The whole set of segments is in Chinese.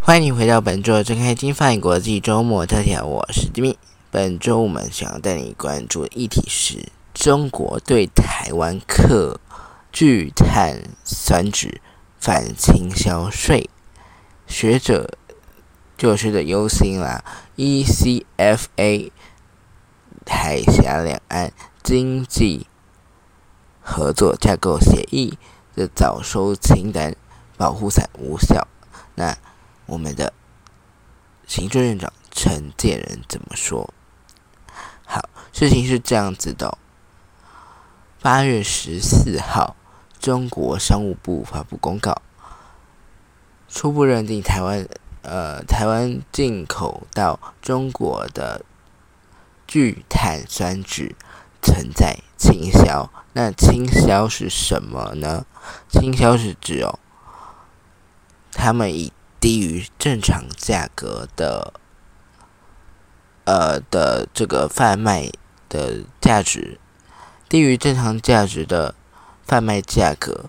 欢迎你回到本周的《睁开金饭国际周末特调》，我是吉米。本周我们想要带你关注的议题是中国对台湾课聚碳酸酯反倾销税，学者就学者忧心啦。ECFA 海峡两岸经济合作架构协议的早收清单保护伞无效，那我们的行政院长陈建仁怎么说？好，事情是这样子的。八月十四号，中国商务部发布公告，初步认定台湾呃台湾进口到中国的聚碳酸酯存在倾销。那倾销是什么呢？倾销是指哦，他们以低于正常价格的。呃的这个贩卖的价值低于正常价值的贩卖价格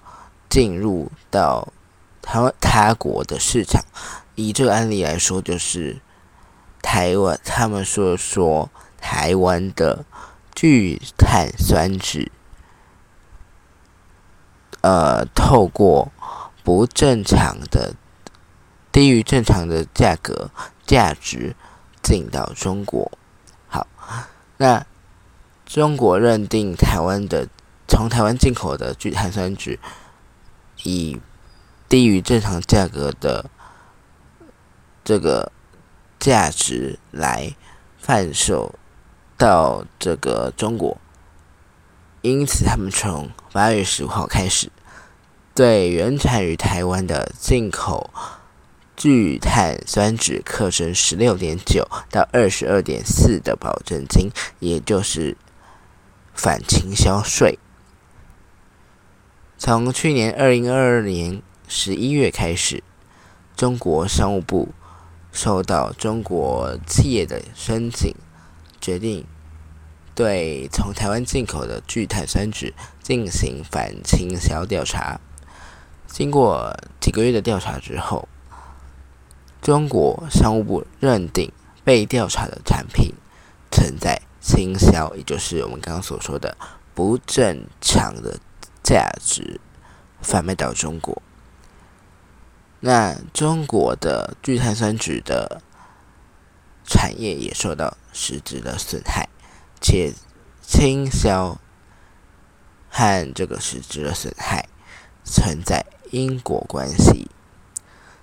进入到台湾他国的市场，以这个案例来说，就是台湾他们说说台湾的聚碳酸酯，呃，透过不正常的低于正常的价格价值。进到中国，好，那中国认定台湾的从台湾进口的聚碳酸酯以低于正常价格的这个价值来贩售到这个中国，因此他们从八月十五号开始对原产于台湾的进口。聚碳酸酯课征十六点九到二十二点四的保证金，也就是反倾销税。从去年二零二二年十一月开始，中国商务部收到中国企业的申请，决定对从台湾进口的聚碳酸酯进行反倾销调查。经过几个月的调查之后，中国商务部认定被调查的产品存在倾销，也就是我们刚刚所说的不正常的价值贩卖到中国。那中国的聚碳酸酯的产业也受到实质的损害，且倾销和这个实质的损害存在因果关系。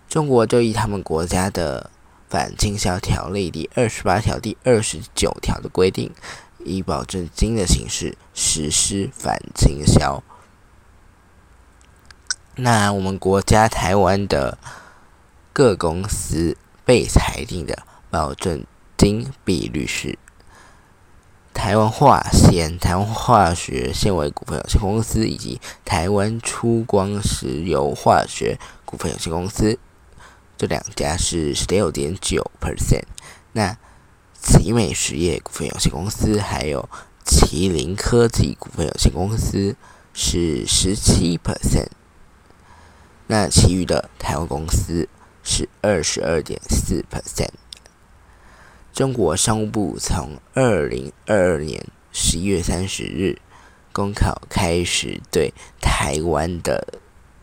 中国就以他们国家的反倾销条例第二十八条、第二十九条的规定，以保证金的形式实施反倾销。那我们国家台湾的各公司被裁定的保证金比率是：台湾化纤、台湾化学纤维股份有限公司以及台湾出光石油化学股份有限公司。这两家是十六点九 percent，那奇美实业股份有限公司还有麒麟科技股份有限公司是十七 percent，那其余的台湾公司是二十二点四 percent。中国商务部从二零二二年十一月三十日公考开始对台湾的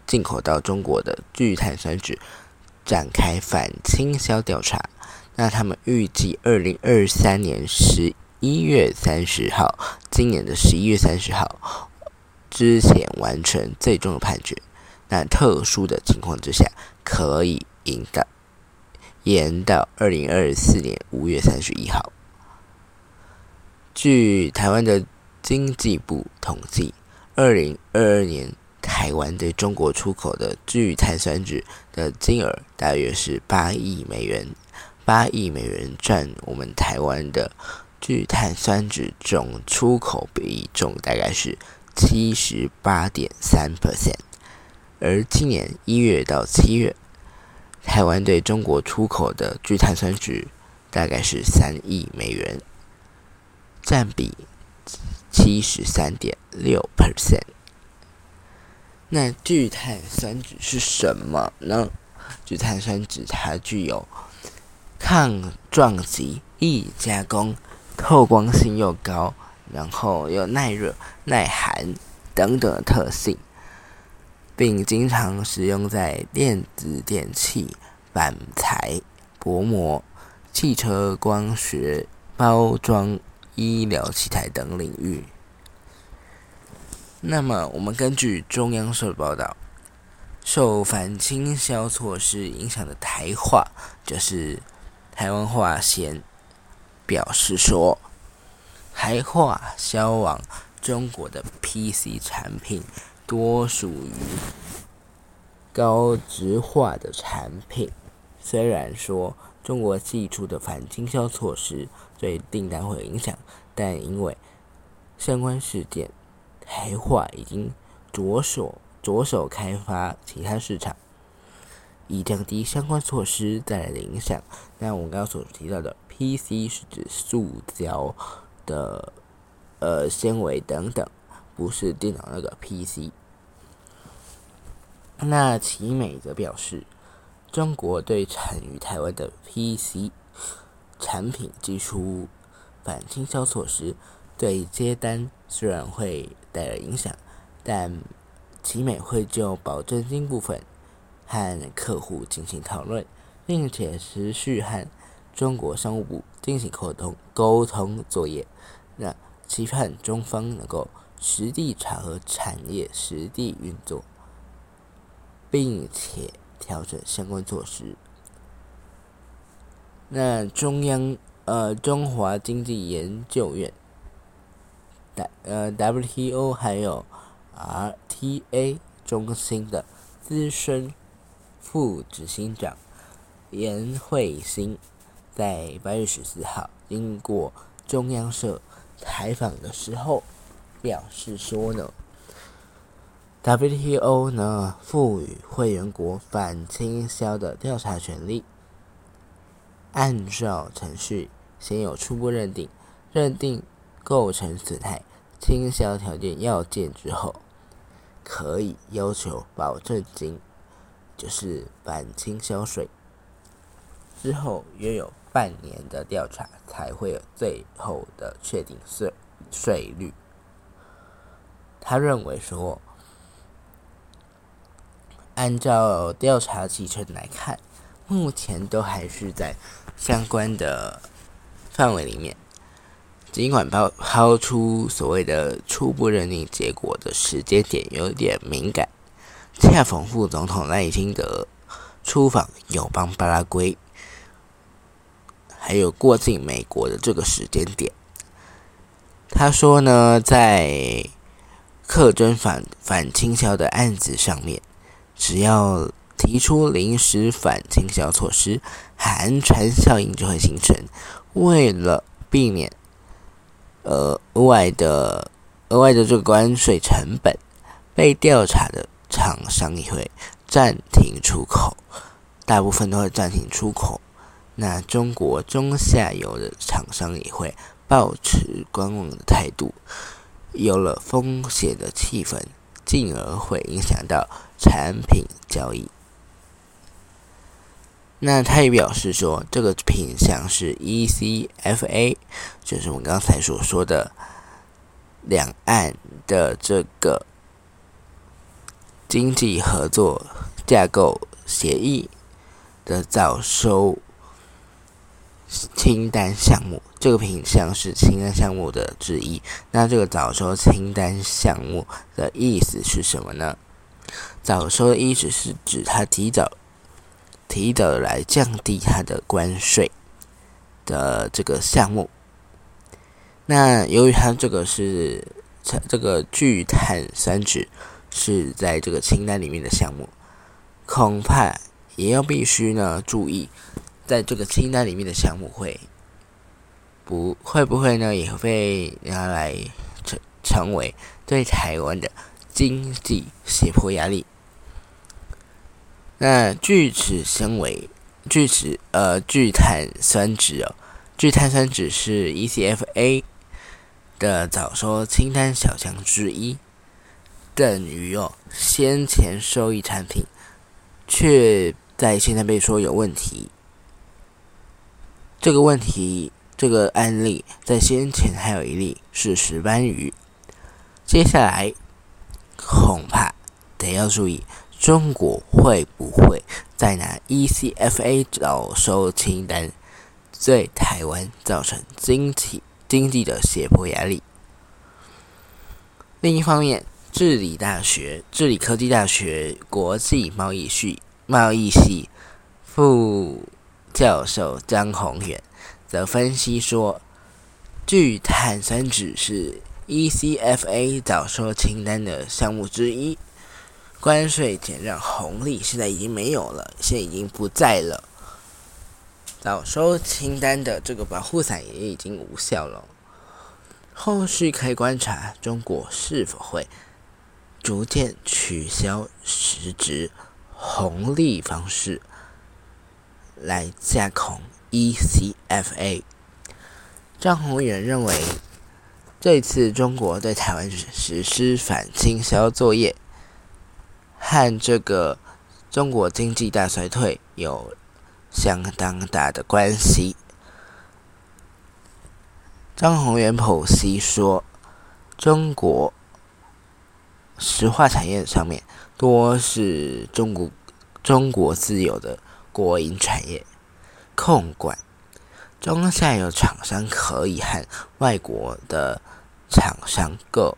进口到中国的聚碳酸酯。展开反倾销调查，那他们预计二零二三年十一月三十号，今年的十一月三十号之前完成最终的判决。那特殊的情况之下，可以引导延到二零二四年五月三十一号。据台湾的经济部统计，二零二二年。台湾对中国出口的聚碳酸酯的金额大约是八亿美元，八亿美元占我们台湾的聚碳酸酯总出口比重大概是七十八点三 percent。而今年一月到七月，台湾对中国出口的聚碳酸酯大概是三亿美元，占比七十三点六 percent。那聚碳酸酯是什么呢？聚碳酸酯它具有抗撞击、易加工、透光性又高，然后又耐热、耐寒等等特性，并经常使用在电子电器、板材、薄膜、汽车光学包装、医疗器材等领域。那么，我们根据中央社报道，受反倾销措施影响的台化，就是台湾化纤，表示说，台化销往中国的 PC 产品多属于高值化的产品。虽然说中国寄出的反倾销措施对订单会有影响，但因为相关事件。台化已经着手着手开发其他市场，以降低相关措施带来的影响。那我们刚刚所提到的 PC 是指塑胶的呃纤维等等，不是电脑那个 PC。那奇美则表示，中国对产于台湾的 PC 产品寄出反倾销措施，对接单虽然会。带来影响，但奇美会就保证金部分和客户进行讨论，并且持续和中国商务部进行沟通沟通作业，那期盼中方能够实地查核产业实地运作，并且调整相关措施。那中央呃中华经济研究院。呃，WTO 还有 RTA 中心的资深副执行长严慧欣，在八月十四号经过中央社采访的时候，表示说呢，WTO 呢赋予会员国反倾销的调查权利，按照程序先有初步认定，认定构成损害。倾销条件要件之后，可以要求保证金，就是反倾销税。之后约有半年的调查，才会有最后的确定税税率。他认为说，按照调查进程来看，目前都还是在相关的范围里面。尽管抛抛出所谓的初步认定结果的时间点有点敏感，恰逢副总统赖清德出访友邦巴拉圭，还有过境美国的这个时间点，他说呢，在克征反反倾销的案子上面，只要提出临时反倾销措施，寒蝉效应就会形成。为了避免，额外的额外的这个关税成本，被调查的厂商也会暂停出口，大部分都会暂停出口。那中国中下游的厂商也会保持观望的态度，有了风险的气氛，进而会影响到产品交易。那他也表示说，这个品相是 ECFA，就是我们刚才所说的两岸的这个经济合作架构协议的早收清单项目。这个品项是清单项目的之一。那这个早收清单项目的意思是什么呢？早收的意思是指它提早。提早来降低它的关税的这个项目，那由于它这个是这个聚碳酸酯是在这个清单里面的项目，恐怕也要必须呢注意，在这个清单里面的项目会不会不会呢也会拿来成成为对台湾的经济胁迫压力。那聚酯纤维、聚酯呃聚碳酸酯哦，聚碳酸酯是 ECFA 的早说清单小项之一，等于哦先前收益产品，却在现在被说有问题。这个问题，这个案例在先前还有一例是石斑鱼，接下来恐怕得要注意，中国会不会再拿 ECFA 早收清单对台湾造成经济？经济的胁迫压力。另一方面，治理大学、治理科技大学国际贸易系贸易系副教授张宏远则分析说，聚碳酸酯是 ECFA 早收清单的项目之一，关税减让红利现在已经没有了，现在已经不在了。早收清单的这个保护伞也已经无效了，后续可以观察中国是否会逐渐取消实质红利方式。来架空 ECFA。张宏远认为，这次中国对台湾实施反倾销作业，和这个中国经济大衰退有。相当大的关系。张宏远剖析说，中国石化产业上面多是中国中国自有的国营产业控管，中下游厂商可以和外国的厂商购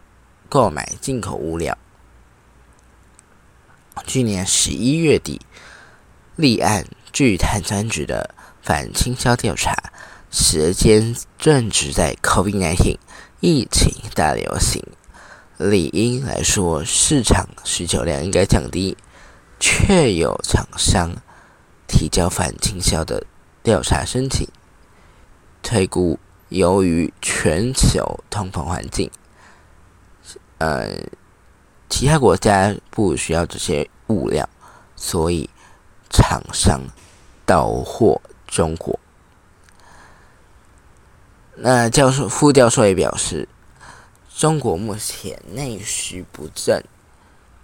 购买进口物料。去年十一月底立案。据碳酸酯的反倾销调查，时间正值在 COVID-19 疫情大流行，理应来说市场需求量应该降低，却有厂商提交反倾销的调查申请，推估由于全球通膨环境，呃，其他国家不需要这些物料，所以厂商。到货中国。那教授副教授也表示，中国目前内需不振，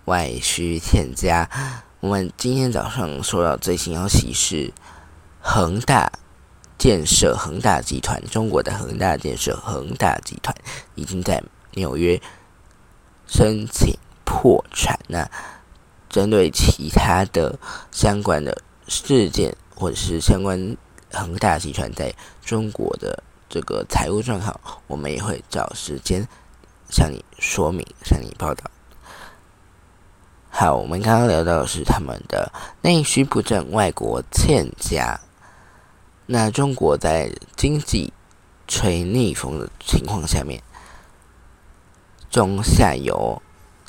外需欠佳。我们今天早上收到最新消息是，恒大建设恒大集团，中国的恒大建设恒大集团已经在纽约申请破产。那针对其他的相关的事件。或者是相关恒大集团在中国的这个财务状况，我们也会找时间向你说明、向你报道。好，我们刚刚聊到的是他们的内需不振、外国欠佳。那中国在经济吹逆风的情况下面，中下游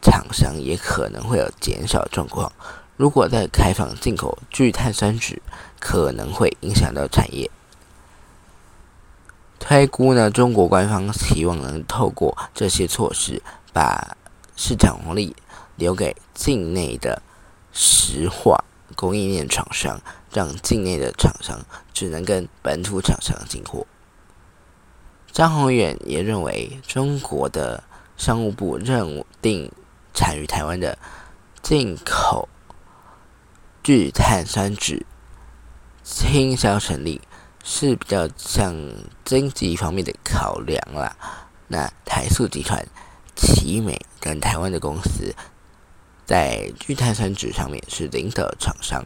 厂商也可能会有减少状况。如果在开放进口聚碳酸酯，可能会影响到产业。推估呢，中国官方希望能透过这些措施，把市场红利留给境内的石化供应链厂商，让境内的厂商只能跟本土厂商进货。张宏远也认为，中国的商务部认定产于台湾的进口。聚碳酸酯倾销成立是比较像经济方面的考量啦。那台塑集团、奇美跟台湾的公司在聚碳酸酯上面是零的厂商，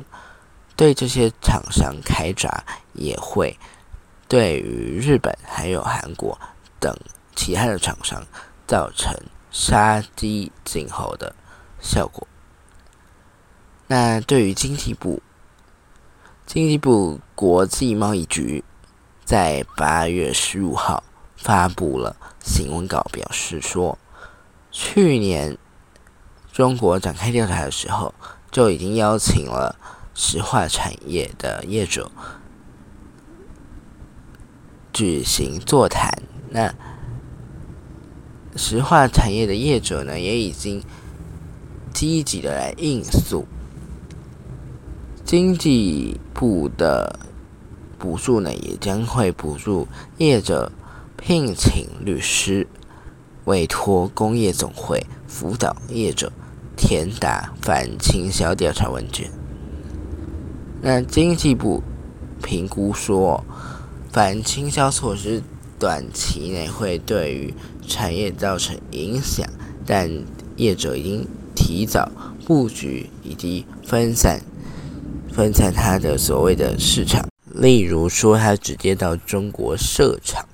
对这些厂商开闸也会对于日本还有韩国等其他的厂商造成杀鸡儆猴的效果。那对于经济部，经济部国际贸易局在八月十五号发布了新闻稿，表示说，去年中国展开调查的时候，就已经邀请了石化产业的业者举行座谈。那石化产业的业者呢，也已经积极的来应诉。经济部的补助呢，也将会补助业者聘请律师，委托工业总会辅导业者填答反倾销调查问卷。那经济部评估说，反倾销措施短期内会对于产业造成影响，但业者已经提早布局以及分散分散它的所谓的市场，例如说，它直接到中国设厂，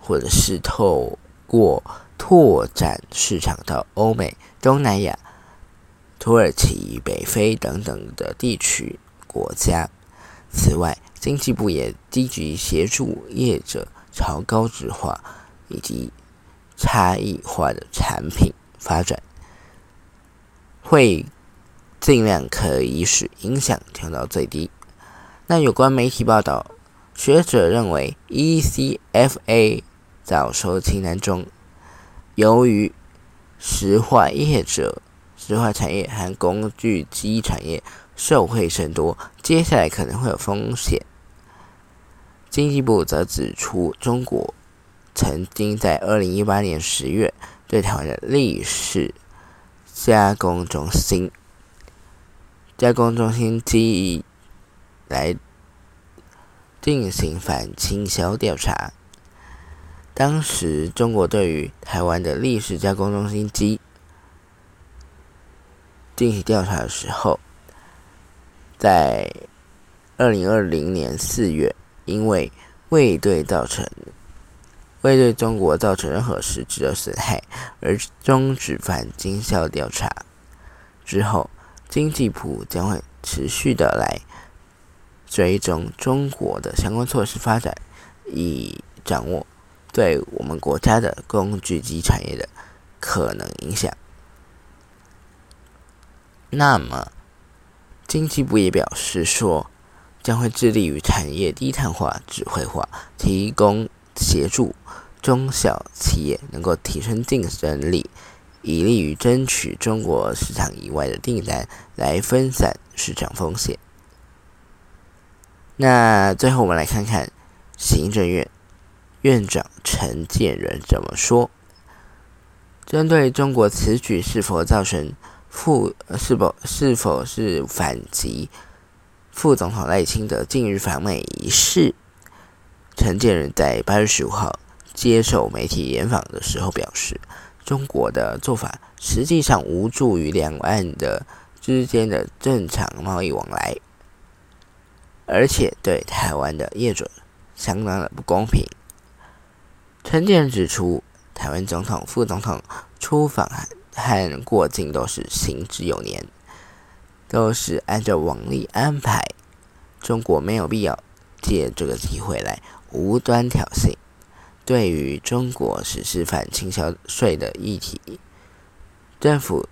或者是透过拓展市场到欧美、东南亚、土耳其、北非等等的地区国家。此外，经济部也积极协助业者朝高质化以及差异化的产品发展，会尽量可以使影响调到最低。那有关媒体报道，学者认为 ECFA 早收清单中。由于石化业者、石化产业和工具机产业受惠甚多，接下来可能会有风险。经济部则指出，中国曾经在二零一八年十月对台湾的立式加工中心、加工中心机来进行反倾销调查。当时，中国对于台湾的历史加工中心机进行调查的时候，在二零二零年四月，因为未对造成未对中国造成任何实质的损害而终止反经销调查。之后，经济部将会持续的来追踪中国的相关措施发展，以掌握。对我们国家的工具机产业的可能影响。那么，经济部也表示说，将会致力于产业低碳化、智慧化，提供协助中小企业能够提升竞争力，以利于争取中国市场以外的订单，来分散市场风险。那最后，我们来看看行政院。院长陈建仁怎么说？针对中国此举是否造成副是否是否是反击副总统赖清德近日访美一事，陈建仁在八月十五号接受媒体联访的时候表示，中国的做法实际上无助于两岸的之间的正常贸易往来，而且对台湾的业者相当的不公平。陈建仁指出，台湾总统、副总统出访和过境都是行之有年，都是按照往例安排。中国没有必要借这个机会来无端挑衅。对于中国实施反倾销税的议题，政府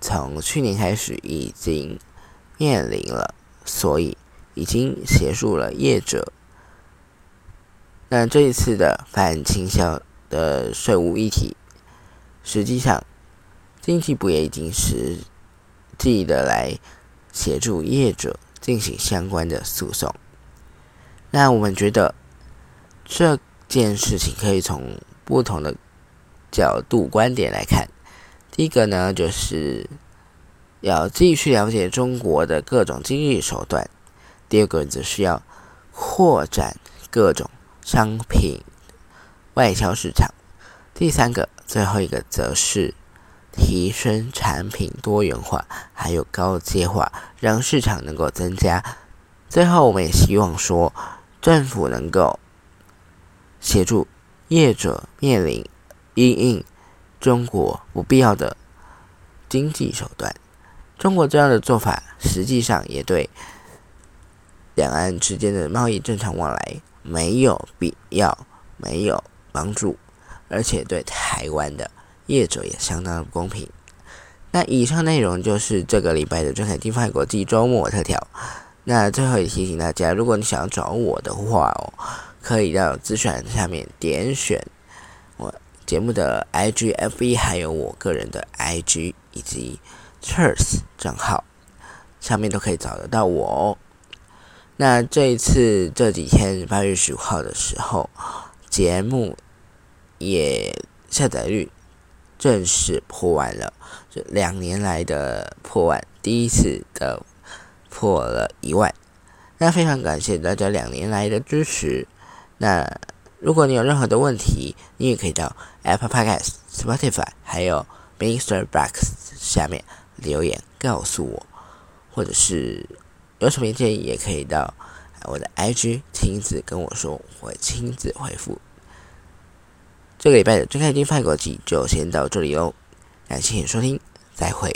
从去年开始已经面临了，所以已经协助了业者。那这一次的反倾销的税务议题，实际上经济部也已经实际的来协助业者进行相关的诉讼。那我们觉得这件事情可以从不同的角度观点来看。第一个呢，就是要继续了解中国的各种经济手段；第二个则是要扩展各种。商品外销市场，第三个、最后一个则是提升产品多元化，还有高阶化，让市场能够增加。最后，我们也希望说，政府能够协助业者面临因应中国不必要的经济手段。中国这样的做法，实际上也对两岸之间的贸易正常往来。没有必要，没有帮助，而且对台湾的业者也相当的不公平。那以上内容就是这个礼拜的中海金发国际周末特调。那最后也提醒大家，如果你想要找我的话哦，可以到资讯下面点选我节目的 IGFB，还有我个人的 IG 以及 Cheers 账号，上面都可以找得到我哦。那这一次这几天八月十五号的时候，节目也下载率正式破万了，这两年来的破万，第一次的破了一万。那非常感谢大家两年来的支持。那如果你有任何的问题，你也可以到 Apple Podcast、Spotify 还有 Mr. Box 下面留言告诉我，或者是有什么建议，也可以到我的 IG 亲自跟我说，我会亲自回复。这个礼拜的《睁开金饭国际》就先到这里喽，感谢收听，再会。